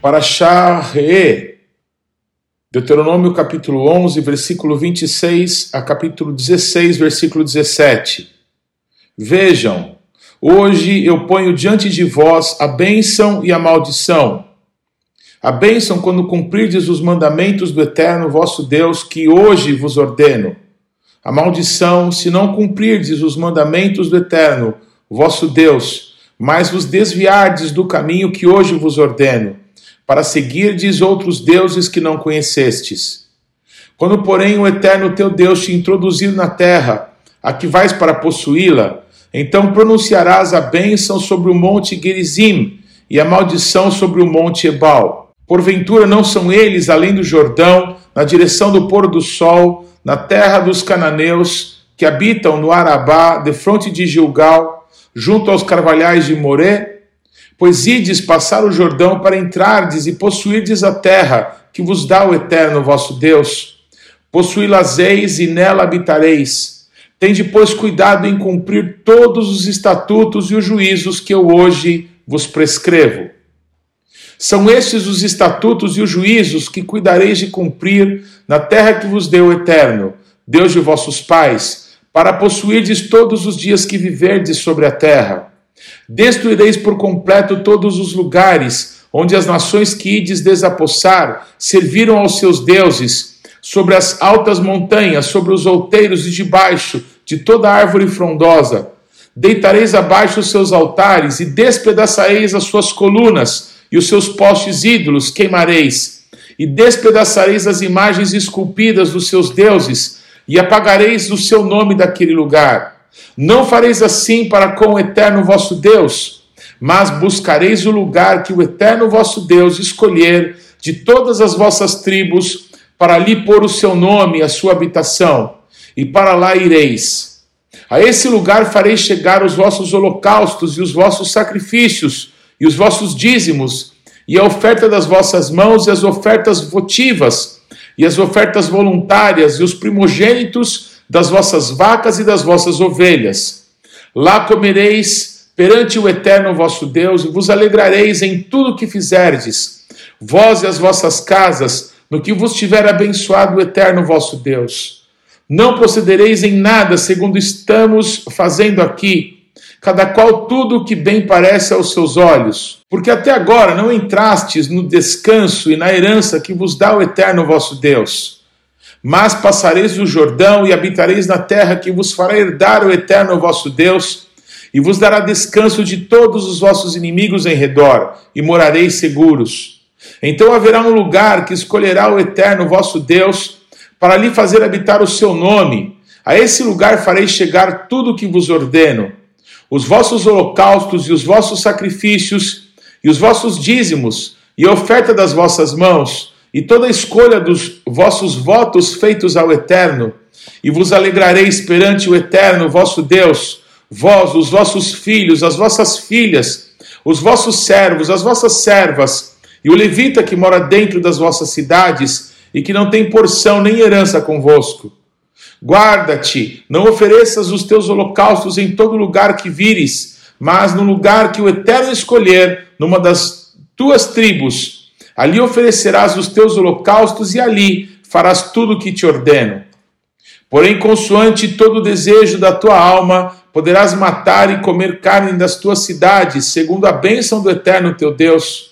para Shahre, Deuteronômio capítulo 11, versículo 26 a capítulo 16, versículo 17. Vejam, hoje eu ponho diante de vós a bênção e a maldição. A bênção quando cumprirdes os mandamentos do Eterno vosso Deus, que hoje vos ordeno. A maldição, se não cumprirdes os mandamentos do Eterno vosso Deus, mas vos desviardes do caminho que hoje vos ordeno, para seguirdes outros deuses que não conhecestes. Quando, porém, o Eterno teu Deus te introduzir na terra, a que vais para possuí-la, então pronunciarás a bênção sobre o monte Gerizim e a maldição sobre o monte Ebal Porventura não são eles, além do Jordão, na direção do pôr do sol, na terra dos cananeus, que habitam no Arabá, de fronte de Gilgal, junto aos carvalhais de Moré? Pois ides passar o Jordão para entrardes e possuirdes a terra que vos dá o Eterno vosso Deus. Possuí-las eis e nela habitareis. Tende, pois, cuidado em cumprir todos os estatutos e os juízos que eu hoje vos prescrevo. São estes os estatutos e os juízos que cuidareis de cumprir na terra que vos deu o Eterno, Deus de vossos pais, para possuirdes todos os dias que viverdes sobre a terra. Destruireis por completo todos os lugares onde as nações que ides desapossar serviram aos seus deuses, sobre as altas montanhas, sobre os outeiros e debaixo de toda árvore frondosa. Deitareis abaixo os seus altares e despedaçareis as suas colunas e os seus postes ídolos queimareis, e despedaçareis as imagens esculpidas dos seus deuses, e apagareis o seu nome daquele lugar. Não fareis assim para com o eterno vosso Deus, mas buscareis o lugar que o eterno vosso Deus escolher de todas as vossas tribos, para ali pôr o seu nome, a sua habitação, e para lá ireis. A esse lugar fareis chegar os vossos holocaustos e os vossos sacrifícios, e os vossos dízimos, e a oferta das vossas mãos, e as ofertas votivas, e as ofertas voluntárias, e os primogênitos das vossas vacas e das vossas ovelhas. Lá comereis perante o eterno vosso Deus, e vos alegrareis em tudo o que fizerdes, vós e as vossas casas, no que vos tiver abençoado o eterno vosso Deus. Não procedereis em nada segundo estamos fazendo aqui, cada qual tudo o que bem parece aos seus olhos. Porque até agora não entrastes no descanso e na herança que vos dá o eterno vosso Deus. Mas passareis o Jordão e habitareis na terra que vos fará herdar o eterno vosso Deus, e vos dará descanso de todos os vossos inimigos em redor, e morareis seguros. Então haverá um lugar que escolherá o eterno vosso Deus, para lhe fazer habitar o seu nome. A esse lugar farei chegar tudo o que vos ordeno os vossos holocaustos e os vossos sacrifícios, e os vossos dízimos, e a oferta das vossas mãos, e toda escolha dos vossos votos feitos ao Eterno, e vos alegrareis perante o Eterno vosso Deus, vós, os vossos filhos, as vossas filhas, os vossos servos, as vossas servas, e o levita que mora dentro das vossas cidades, e que não tem porção nem herança convosco Guarda-te, não ofereças os teus holocaustos em todo lugar que vires, mas no lugar que o Eterno escolher, numa das tuas tribos. Ali oferecerás os teus holocaustos e ali farás tudo o que te ordeno. Porém, consoante todo o desejo da tua alma, poderás matar e comer carne das tuas cidades, segundo a bênção do Eterno teu Deus.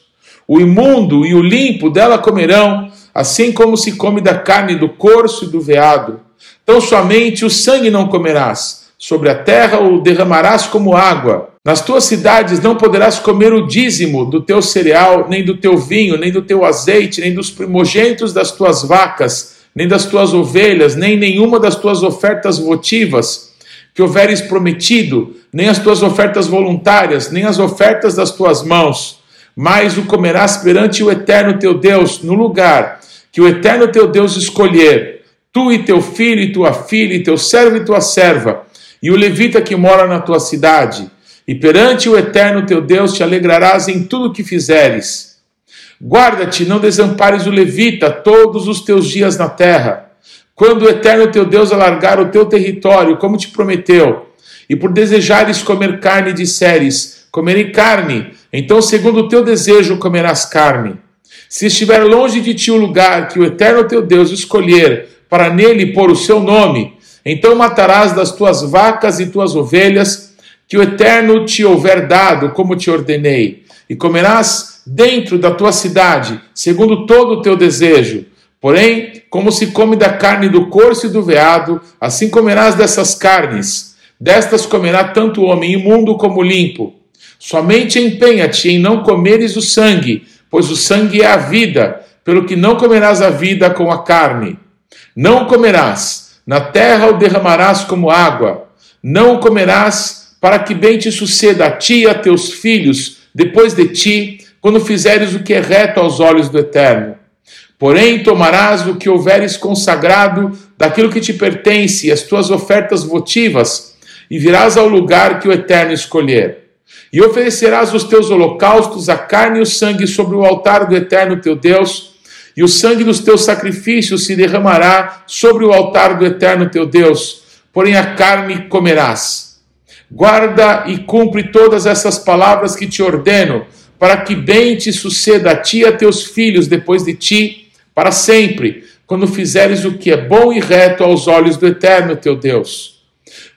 O imundo e o limpo dela comerão, assim como se come da carne do corso e do veado. Então somente o sangue não comerás, sobre a terra o derramarás como água. Nas tuas cidades não poderás comer o dízimo do teu cereal, nem do teu vinho, nem do teu azeite, nem dos primogênitos das tuas vacas, nem das tuas ovelhas, nem nenhuma das tuas ofertas votivas que houveres prometido, nem as tuas ofertas voluntárias, nem as ofertas das tuas mãos, mas o comerás perante o eterno teu Deus, no lugar que o eterno teu Deus escolher tu e teu filho e tua filha, e teu servo e tua serva, e o levita que mora na tua cidade, e perante o eterno teu Deus te alegrarás em tudo o que fizeres. Guarda-te, não desampares o levita todos os teus dias na terra. Quando o eterno teu Deus alargar o teu território, como te prometeu, e por desejares comer carne disseres, comerei carne, então segundo o teu desejo comerás carne. Se estiver longe de ti o lugar que o eterno teu Deus escolher para nele pôr o seu nome, então matarás das tuas vacas e tuas ovelhas, que o eterno te houver dado, como te ordenei, e comerás dentro da tua cidade, segundo todo o teu desejo. Porém, como se come da carne do corso e do veado, assim comerás dessas carnes. Destas comerá tanto o homem imundo como limpo. Somente empenha-te em não comeres o sangue, pois o sangue é a vida, pelo que não comerás a vida com a carne. Não comerás, na terra o derramarás como água. Não comerás, para que bem te suceda a ti e a teus filhos, depois de ti, quando fizeres o que é reto aos olhos do Eterno. Porém, tomarás o que houveres consagrado daquilo que te pertence, as tuas ofertas votivas, e virás ao lugar que o Eterno escolher. E oferecerás os teus holocaustos, a carne e o sangue sobre o altar do Eterno teu Deus, e o sangue dos teus sacrifícios se derramará sobre o altar do Eterno teu Deus, porém a carne comerás. Guarda e cumpre todas essas palavras que te ordeno, para que bem te suceda a ti e a teus filhos depois de ti, para sempre, quando fizeres o que é bom e reto aos olhos do Eterno teu Deus.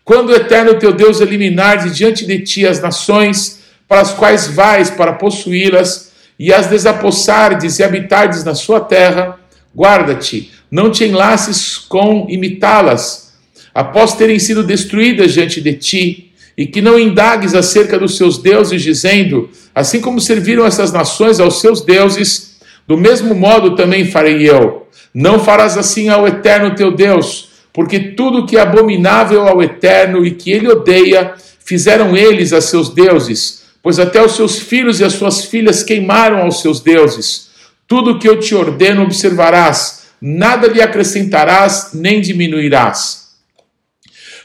Quando o eterno teu Deus eliminar de diante de ti as nações para as quais vais para possuí-las, e as desapossardes e habitardes na sua terra, guarda-te, não te enlaces com imitá-las, após terem sido destruídas diante de ti, e que não indagues acerca dos seus deuses, dizendo: Assim como serviram essas nações aos seus deuses, do mesmo modo também farei eu. Não farás assim ao eterno teu Deus porque tudo que é abominável ao Eterno e que ele odeia, fizeram eles a seus deuses, pois até os seus filhos e as suas filhas queimaram aos seus deuses. Tudo que eu te ordeno observarás, nada lhe acrescentarás nem diminuirás.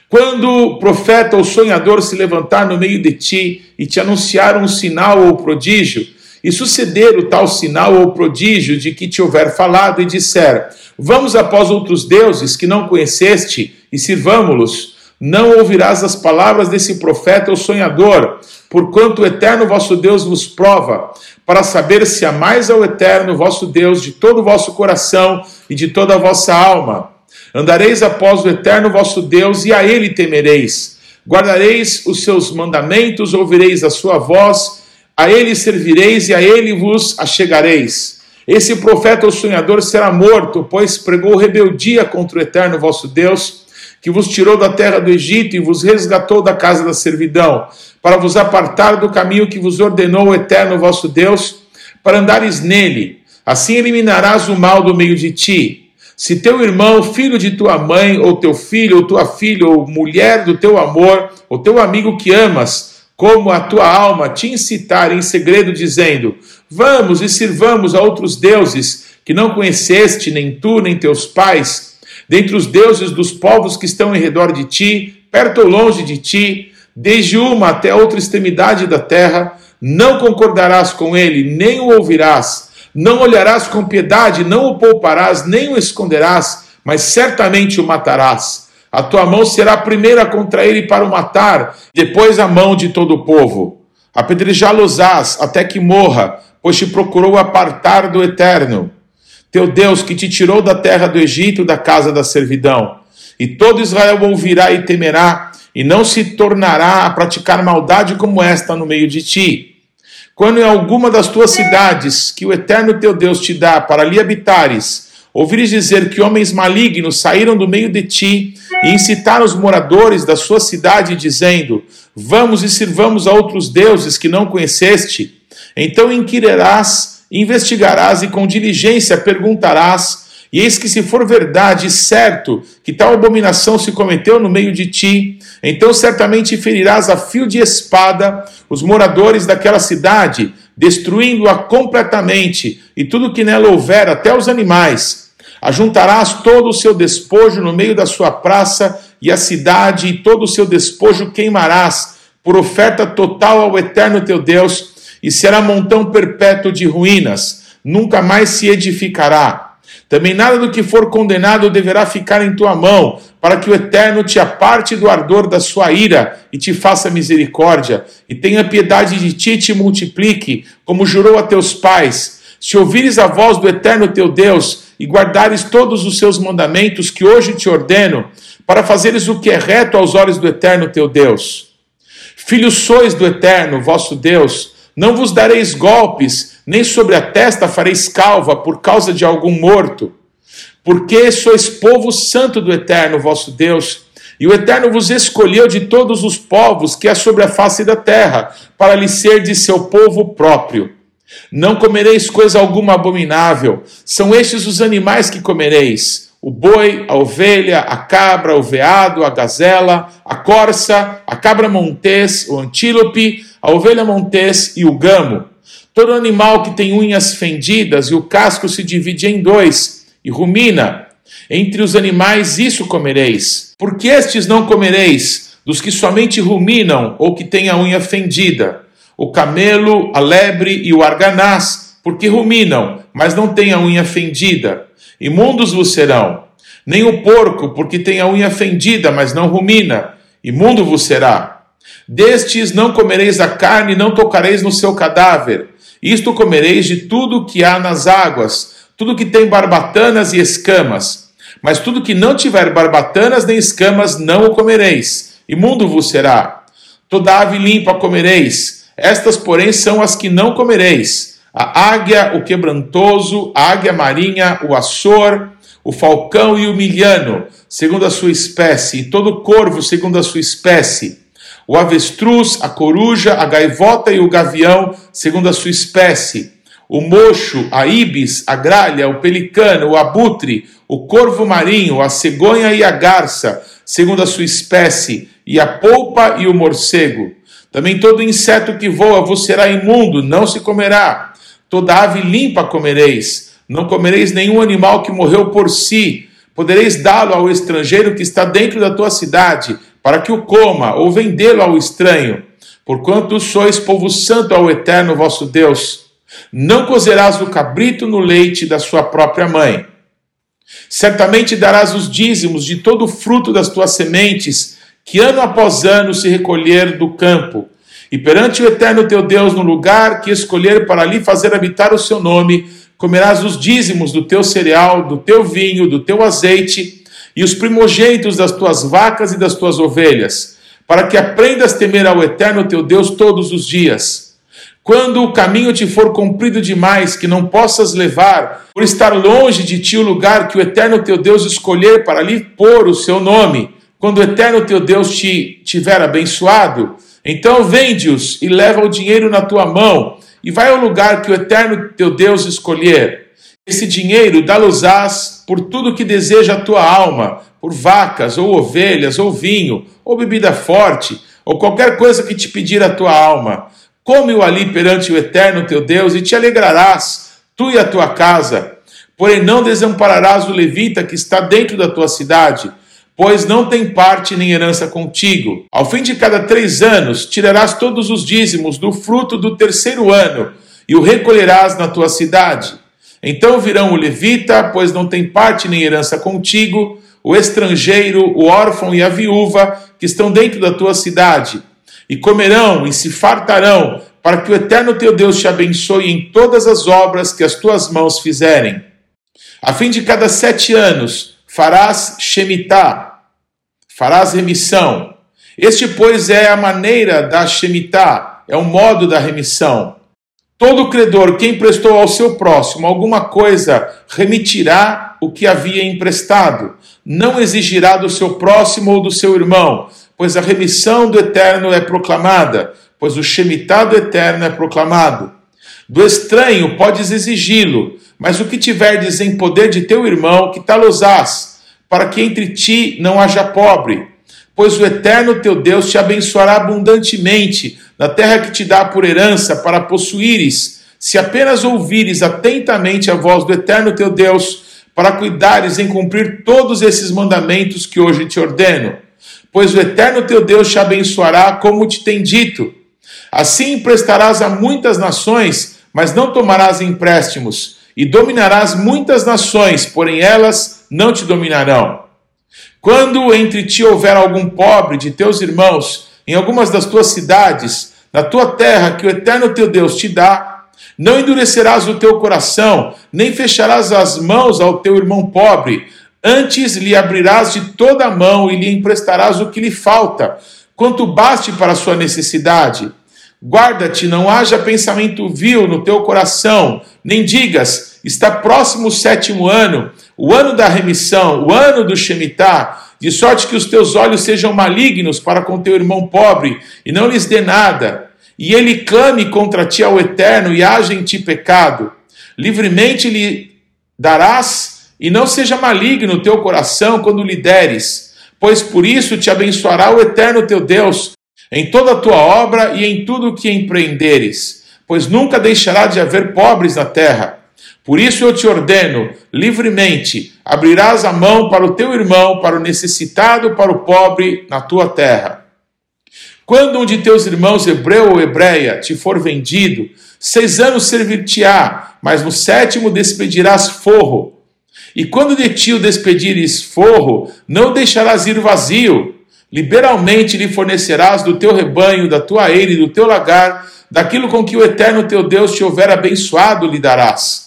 Quando o profeta ou sonhador se levantar no meio de ti e te anunciar um sinal ou prodígio, e suceder o tal sinal ou prodígio de que te houver falado, e disser: Vamos após outros deuses que não conheceste e sirvamo-los. Não ouvirás as palavras desse profeta ou sonhador, porquanto o eterno vosso Deus vos prova, para saber se amais ao eterno vosso Deus de todo o vosso coração e de toda a vossa alma. Andareis após o eterno vosso Deus e a ele temereis. Guardareis os seus mandamentos, ouvireis a sua voz, a ele servireis e a ele vos achegareis. Esse profeta ou sonhador será morto, pois pregou rebeldia contra o eterno vosso Deus, que vos tirou da terra do Egito e vos resgatou da casa da servidão, para vos apartar do caminho que vos ordenou o eterno vosso Deus, para andares nele. Assim eliminarás o mal do meio de ti. Se teu irmão, filho de tua mãe, ou teu filho, ou tua filha, ou mulher do teu amor, ou teu amigo que amas, como a tua alma te incitar em segredo, dizendo: Vamos e sirvamos a outros deuses que não conheceste, nem tu, nem teus pais, dentre os deuses dos povos que estão em redor de ti, perto ou longe de ti, desde uma até outra extremidade da terra, não concordarás com ele, nem o ouvirás, não olharás com piedade, não o pouparás, nem o esconderás, mas certamente o matarás a tua mão será a primeira contra ele para o matar, depois a mão de todo o povo. Apedrejá-los-ás até que morra, pois te procurou apartar do eterno. Teu Deus que te tirou da terra do Egito, da casa da servidão. E todo Israel ouvirá e temerá, e não se tornará a praticar maldade como esta no meio de ti. Quando em alguma das tuas cidades que o eterno teu Deus te dá para ali habitares, ouvires dizer que homens malignos saíram do meio de ti e incitaram os moradores da sua cidade, dizendo: Vamos e sirvamos a outros deuses que não conheceste, então inquirirás, investigarás e com diligência perguntarás. E eis que, se for verdade, certo, que tal abominação se cometeu no meio de ti, então certamente ferirás a fio de espada os moradores daquela cidade, destruindo-a completamente, e tudo que nela houver, até os animais, Ajuntarás todo o seu despojo no meio da sua praça, e a cidade e todo o seu despojo queimarás, por oferta total ao eterno teu Deus, e será montão perpétuo de ruínas, nunca mais se edificará. Também nada do que for condenado deverá ficar em tua mão, para que o Eterno te aparte do ardor da sua ira e te faça misericórdia, e tenha piedade de ti e te multiplique, como jurou a teus pais se ouvires a voz do eterno teu Deus e guardares todos os seus mandamentos que hoje te ordeno, para fazeres o que é reto aos olhos do eterno teu Deus. Filhos sois do eterno vosso Deus, não vos dareis golpes, nem sobre a testa fareis calva por causa de algum morto, porque sois povo santo do eterno vosso Deus. E o Eterno vos escolheu de todos os povos que há sobre a face da terra, para lhe ser de seu povo próprio. Não comereis coisa alguma abominável, são estes os animais que comereis: o boi, a ovelha, a cabra, o veado, a gazela, a corça, a cabra montês, o antílope, a ovelha montês e o gamo. Todo animal que tem unhas fendidas e o casco se divide em dois e rumina. Entre os animais isso comereis. Porque estes não comereis dos que somente ruminam ou que têm a unha fendida o camelo, a lebre e o arganaz, porque ruminam, mas não têm a unha fendida. Imundos vos serão. Nem o porco, porque tem a unha fendida, mas não rumina. Imundo vos será. Destes não comereis a carne, não tocareis no seu cadáver. Isto comereis de tudo que há nas águas, tudo que tem barbatanas e escamas. Mas tudo que não tiver barbatanas nem escamas, não o comereis. Imundo vos será. Toda ave limpa comereis estas, porém, são as que não comereis: a águia, o quebrantoso, a águia marinha, o açor, o falcão e o milhano, segundo a sua espécie, e todo corvo, segundo a sua espécie, o avestruz, a coruja, a gaivota e o gavião, segundo a sua espécie, o mocho, a ibis, a gralha, o pelicano, o abutre, o corvo marinho, a cegonha e a garça, segundo a sua espécie, e a polpa e o morcego. Também todo inseto que voa vos será imundo, não se comerá. Toda ave limpa comereis. Não comereis nenhum animal que morreu por si. Podereis dá-lo ao estrangeiro que está dentro da tua cidade, para que o coma, ou vendê-lo ao estranho. Porquanto sois povo santo ao eterno vosso Deus. Não cozerás o cabrito no leite da sua própria mãe. Certamente darás os dízimos de todo o fruto das tuas sementes que ano após ano se recolher do campo, e perante o eterno teu Deus, no lugar que escolher para ali fazer habitar o seu nome, comerás os dízimos do teu cereal, do teu vinho, do teu azeite, e os primogênitos das tuas vacas e das tuas ovelhas, para que aprendas a temer ao eterno teu Deus todos os dias. Quando o caminho te for comprido demais, que não possas levar, por estar longe de ti o lugar que o eterno teu Deus escolher para ali pôr o seu nome, quando o eterno teu Deus te tiver abençoado, então vende-os e leva o dinheiro na tua mão e vai ao lugar que o eterno teu Deus escolher. Esse dinheiro dá-los-ás por tudo que deseja a tua alma, por vacas, ou ovelhas, ou vinho, ou bebida forte, ou qualquer coisa que te pedir a tua alma. Come-o ali perante o eterno teu Deus e te alegrarás, tu e a tua casa. Porém, não desampararás o levita que está dentro da tua cidade pois não tem parte nem herança contigo. Ao fim de cada três anos, tirarás todos os dízimos do fruto do terceiro ano e o recolherás na tua cidade. Então virão o levita, pois não tem parte nem herança contigo, o estrangeiro, o órfão e a viúva que estão dentro da tua cidade, e comerão e se fartarão, para que o eterno teu Deus te abençoe em todas as obras que as tuas mãos fizerem. A fim de cada sete anos, farás Shemitah, farás remissão. Este, pois, é a maneira da Shemitah, é o modo da remissão. Todo credor que emprestou ao seu próximo alguma coisa remitirá o que havia emprestado, não exigirá do seu próximo ou do seu irmão, pois a remissão do eterno é proclamada, pois o Shemitah do eterno é proclamado. Do estranho podes exigi-lo, mas o que tiverdes em poder de teu irmão, que tal-os-ás, para que entre ti não haja pobre. Pois o eterno teu Deus te abençoará abundantemente na terra que te dá por herança para possuíres, se apenas ouvires atentamente a voz do eterno teu Deus, para cuidares em cumprir todos esses mandamentos que hoje te ordeno. Pois o eterno teu Deus te abençoará como te tem dito. Assim emprestarás a muitas nações, mas não tomarás empréstimos e dominarás muitas nações, porém elas não te dominarão. Quando entre ti houver algum pobre de teus irmãos, em algumas das tuas cidades, na tua terra que o eterno teu Deus te dá, Não endurecerás o teu coração, nem fecharás as mãos ao teu irmão pobre. Antes lhe abrirás de toda a mão e lhe emprestarás o que lhe falta, quanto baste para a sua necessidade. Guarda-te, não haja pensamento vil no teu coração, nem digas: está próximo o sétimo ano, o ano da remissão, o ano do Shemitah, de sorte que os teus olhos sejam malignos para com teu irmão pobre e não lhes dê nada e ele clame contra ti ao Eterno e haja em ti pecado, livremente lhe darás, e não seja maligno o teu coração quando lhe deres, pois por isso te abençoará o Eterno teu Deus em toda a tua obra e em tudo o que empreenderes, pois nunca deixará de haver pobres na terra. Por isso eu te ordeno, livremente, abrirás a mão para o teu irmão, para o necessitado, para o pobre na tua terra. Quando um de teus irmãos, hebreu ou hebreia, te for vendido, seis anos servir-te-á, mas no sétimo despedirás forro. E quando de ti o despedires forro, não deixarás ir vazio. Liberalmente lhe fornecerás do teu rebanho, da tua eira e do teu lagar, daquilo com que o eterno teu Deus te houver abençoado, lhe darás.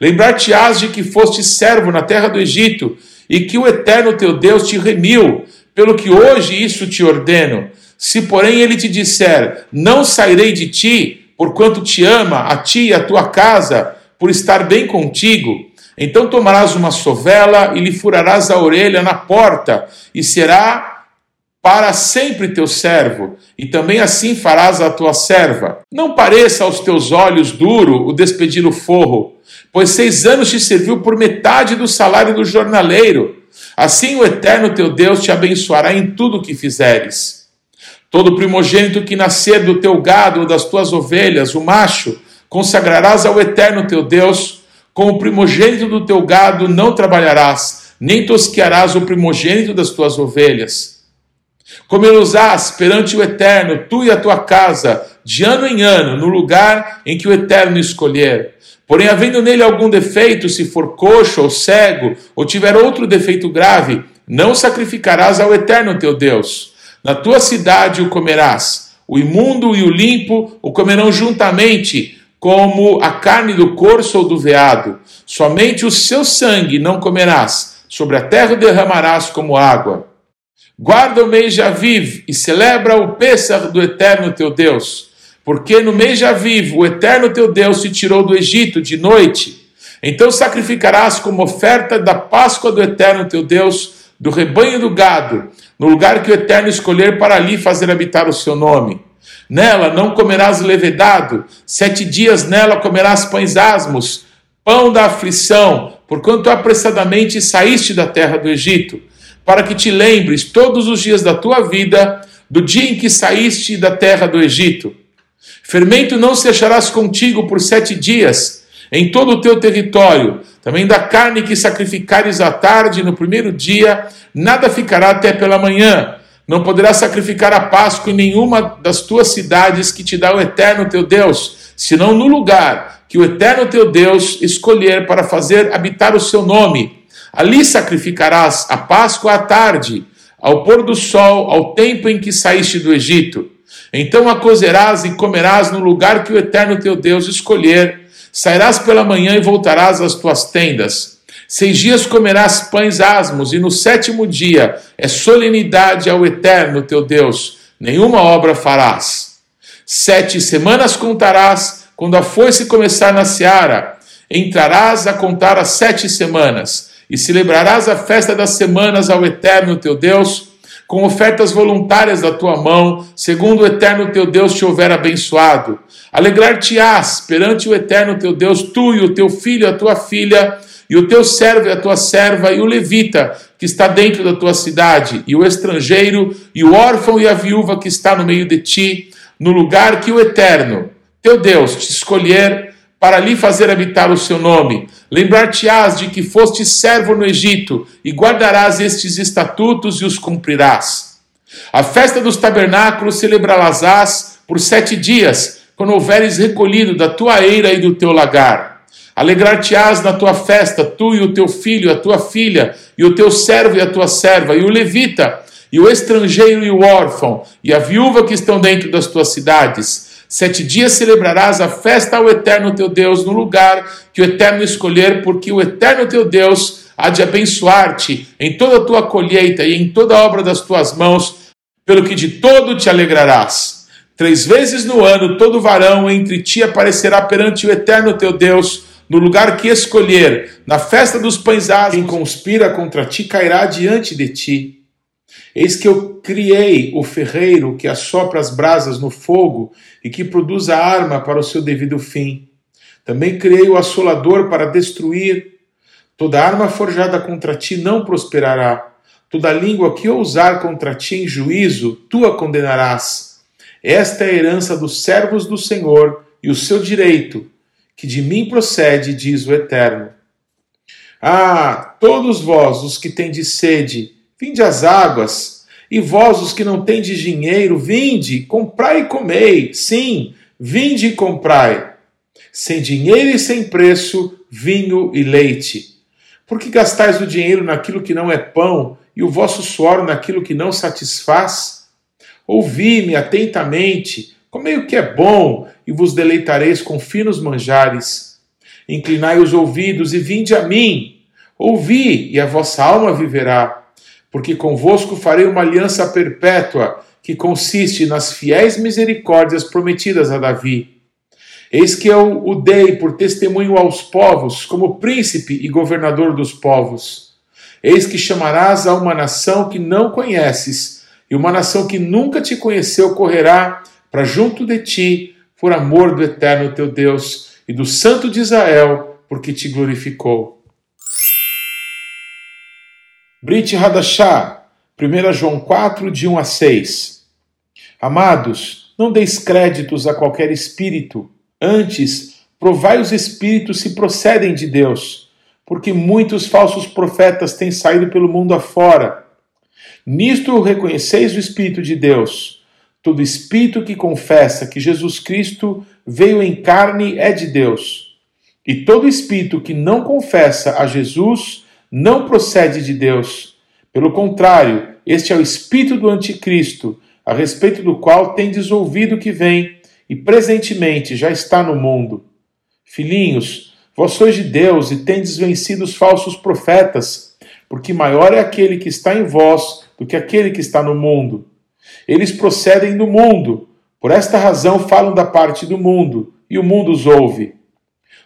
Lembrar-te-ás de que foste servo na terra do Egito, e que o eterno teu Deus te remiu, pelo que hoje isso te ordeno. Se, porém, ele te disser: Não sairei de ti, porquanto te ama, a ti e a tua casa, por estar bem contigo, então tomarás uma sovela e lhe furarás a orelha na porta, e será para sempre teu servo, e também assim farás a tua serva. Não pareça aos teus olhos duro o despedir o forro, pois seis anos te serviu por metade do salário do jornaleiro. Assim o eterno teu Deus te abençoará em tudo o que fizeres. Todo primogênito que nascer do teu gado ou das tuas ovelhas, o macho, consagrarás ao eterno teu Deus. Com o primogênito do teu gado não trabalharás, nem tosquearás o primogênito das tuas ovelhas. Comê-los-ás perante o eterno, tu e a tua casa, de ano em ano, no lugar em que o eterno escolher. Porém, havendo nele algum defeito, se for coxo ou cego, ou tiver outro defeito grave, não sacrificarás ao eterno teu Deus na tua cidade o comerás. O imundo e o limpo o comerão juntamente, como a carne do corso ou do veado. Somente o seu sangue não comerás, sobre a terra derramarás como água. Guarda o mês de Aviv e celebra o Pêssar do eterno teu Deus, porque no mês de Aviv o eterno teu Deus te tirou do Egito de noite. Então sacrificarás como oferta da Páscoa do eterno teu Deus, do rebanho do gado, no lugar que o Eterno escolher para ali fazer habitar o seu nome. Nela não comerás levedado, sete dias nela comerás pães asmos, pão da aflição, porquanto apressadamente saíste da terra do Egito, para que te lembres todos os dias da tua vida do dia em que saíste da terra do Egito. Fermento não se acharás contigo por sete dias em todo o teu território, também da carne que sacrificares à tarde no primeiro dia, nada ficará até pela manhã. Não poderás sacrificar a Páscoa em nenhuma das tuas cidades que te dá o eterno teu Deus, senão no lugar que o eterno teu Deus escolher para fazer habitar o seu nome. Ali sacrificarás a Páscoa à tarde, ao pôr do sol, ao tempo em que saíste do Egito. Então a cozerás e comerás no lugar que o eterno teu Deus escolher Sairás pela manhã e voltarás às tuas tendas. Seis dias comerás pães asmos, e no sétimo dia é solenidade ao Eterno teu Deus. Nenhuma obra farás. Sete semanas contarás, quando a foice começar na seara. Entrarás a contar as sete semanas, e celebrarás a festa das semanas ao Eterno teu Deus com ofertas voluntárias da tua mão, segundo o eterno teu Deus te houver abençoado. Alegrar-te-ás perante o eterno teu Deus, tu e o teu filho, a tua filha, e o teu servo e a tua serva, e o levita que está dentro da tua cidade, e o estrangeiro, e o órfão e a viúva que está no meio de ti, no lugar que o eterno, teu Deus, te escolher para ali fazer habitar o seu nome. Lembrar-te-ás de que foste servo no Egito, e guardarás estes estatutos e os cumprirás. A festa dos tabernáculos celebrarás por sete dias, quando houveres recolhido da tua eira e do teu lagar. Alegrar-te-ás na tua festa, tu e o teu filho, a tua filha, e o teu servo e a tua serva, e o levita, e o estrangeiro e o órfão, e a viúva que estão dentro das tuas cidades Sete dias celebrarás a festa ao Eterno teu Deus no lugar que o Eterno escolher, porque o Eterno teu Deus há de abençoar-te em toda a tua colheita e em toda a obra das tuas mãos, pelo que de todo te alegrarás. Três vezes no ano todo varão entre ti aparecerá perante o Eterno teu Deus, no lugar que escolher, na festa dos pães ázimos. Quem conspira contra ti cairá diante de ti. Eis que eu criei o ferreiro que assopra as brasas no fogo e que produz a arma para o seu devido fim. Também criei o assolador para destruir. Toda arma forjada contra ti não prosperará. Toda língua que ousar contra ti em juízo, tu a condenarás. Esta é a herança dos servos do Senhor e o seu direito, que de mim procede, diz o Eterno. Ah, todos vós, os que tendes sede, Vinde às águas, e vós, os que não tendes dinheiro, vinde, comprai e comei. Sim, vinde e comprai. Sem dinheiro e sem preço, vinho e leite. Por que gastais o dinheiro naquilo que não é pão e o vosso suor naquilo que não satisfaz? Ouvi-me atentamente, comei o que é bom e vos deleitareis com finos manjares. Inclinai os ouvidos e vinde a mim. Ouvi e a vossa alma viverá porque convosco farei uma aliança perpétua, que consiste nas fiéis misericórdias prometidas a Davi. Eis que eu o dei por testemunho aos povos, como príncipe e governador dos povos. Eis que chamarás a uma nação que não conheces, e uma nação que nunca te conheceu correrá para junto de ti, por amor do eterno teu Deus e do Santo de Israel, porque te glorificou. Brit Hadashah, 1 João 4, de 1 a 6. Amados, não deis créditos a qualquer espírito, antes provai os espíritos se procedem de Deus, porque muitos falsos profetas têm saído pelo mundo afora. Nisto reconheceis o Espírito de Deus. Todo espírito que confessa que Jesus Cristo veio em carne é de Deus. E todo espírito que não confessa a Jesus não procede de Deus. Pelo contrário, este é o espírito do anticristo, a respeito do qual tendes ouvido que vem e presentemente já está no mundo. Filhinhos, vós sois de Deus e tendes vencido os falsos profetas, porque maior é aquele que está em vós do que aquele que está no mundo. Eles procedem do mundo, por esta razão falam da parte do mundo, e o mundo os ouve.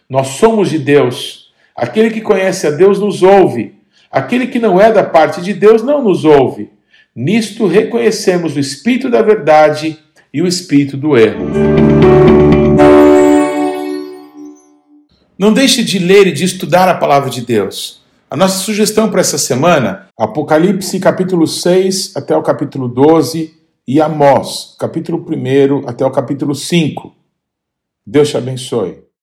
Nós somos de Deus Aquele que conhece a Deus nos ouve. Aquele que não é da parte de Deus não nos ouve. Nisto reconhecemos o espírito da verdade e o espírito do erro. Não deixe de ler e de estudar a palavra de Deus. A nossa sugestão para essa semana, Apocalipse capítulo 6 até o capítulo 12 e Amós, capítulo 1 até o capítulo 5. Deus te abençoe.